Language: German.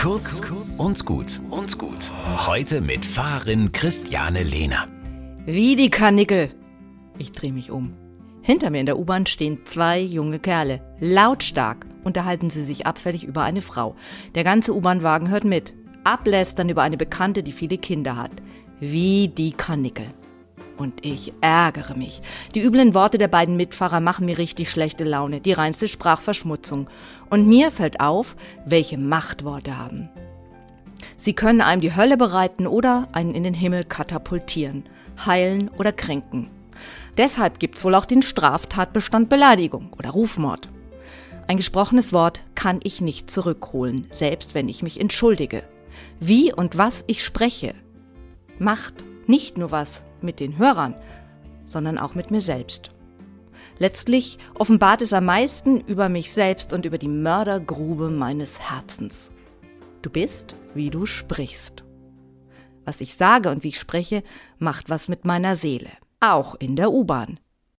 Kurz und gut und gut. Heute mit Fahrerin Christiane Lehner. Wie die Karnickel. Ich drehe mich um. Hinter mir in der U-Bahn stehen zwei junge Kerle. Lautstark unterhalten sie sich abfällig über eine Frau. Der ganze U-Bahn-Wagen hört mit. Ablästern über eine Bekannte, die viele Kinder hat. Wie die Karnickel. Und ich ärgere mich. Die üblen Worte der beiden Mitfahrer machen mir richtig schlechte Laune, die reinste Sprachverschmutzung. Und mir fällt auf, welche Macht Worte haben. Sie können einem die Hölle bereiten oder einen in den Himmel katapultieren, heilen oder kränken. Deshalb gibt's wohl auch den Straftatbestand Beleidigung oder Rufmord. Ein gesprochenes Wort kann ich nicht zurückholen, selbst wenn ich mich entschuldige. Wie und was ich spreche, macht nicht nur was mit den Hörern, sondern auch mit mir selbst. Letztlich offenbart es am meisten über mich selbst und über die Mördergrube meines Herzens. Du bist, wie du sprichst. Was ich sage und wie ich spreche, macht was mit meiner Seele. Auch in der U-Bahn.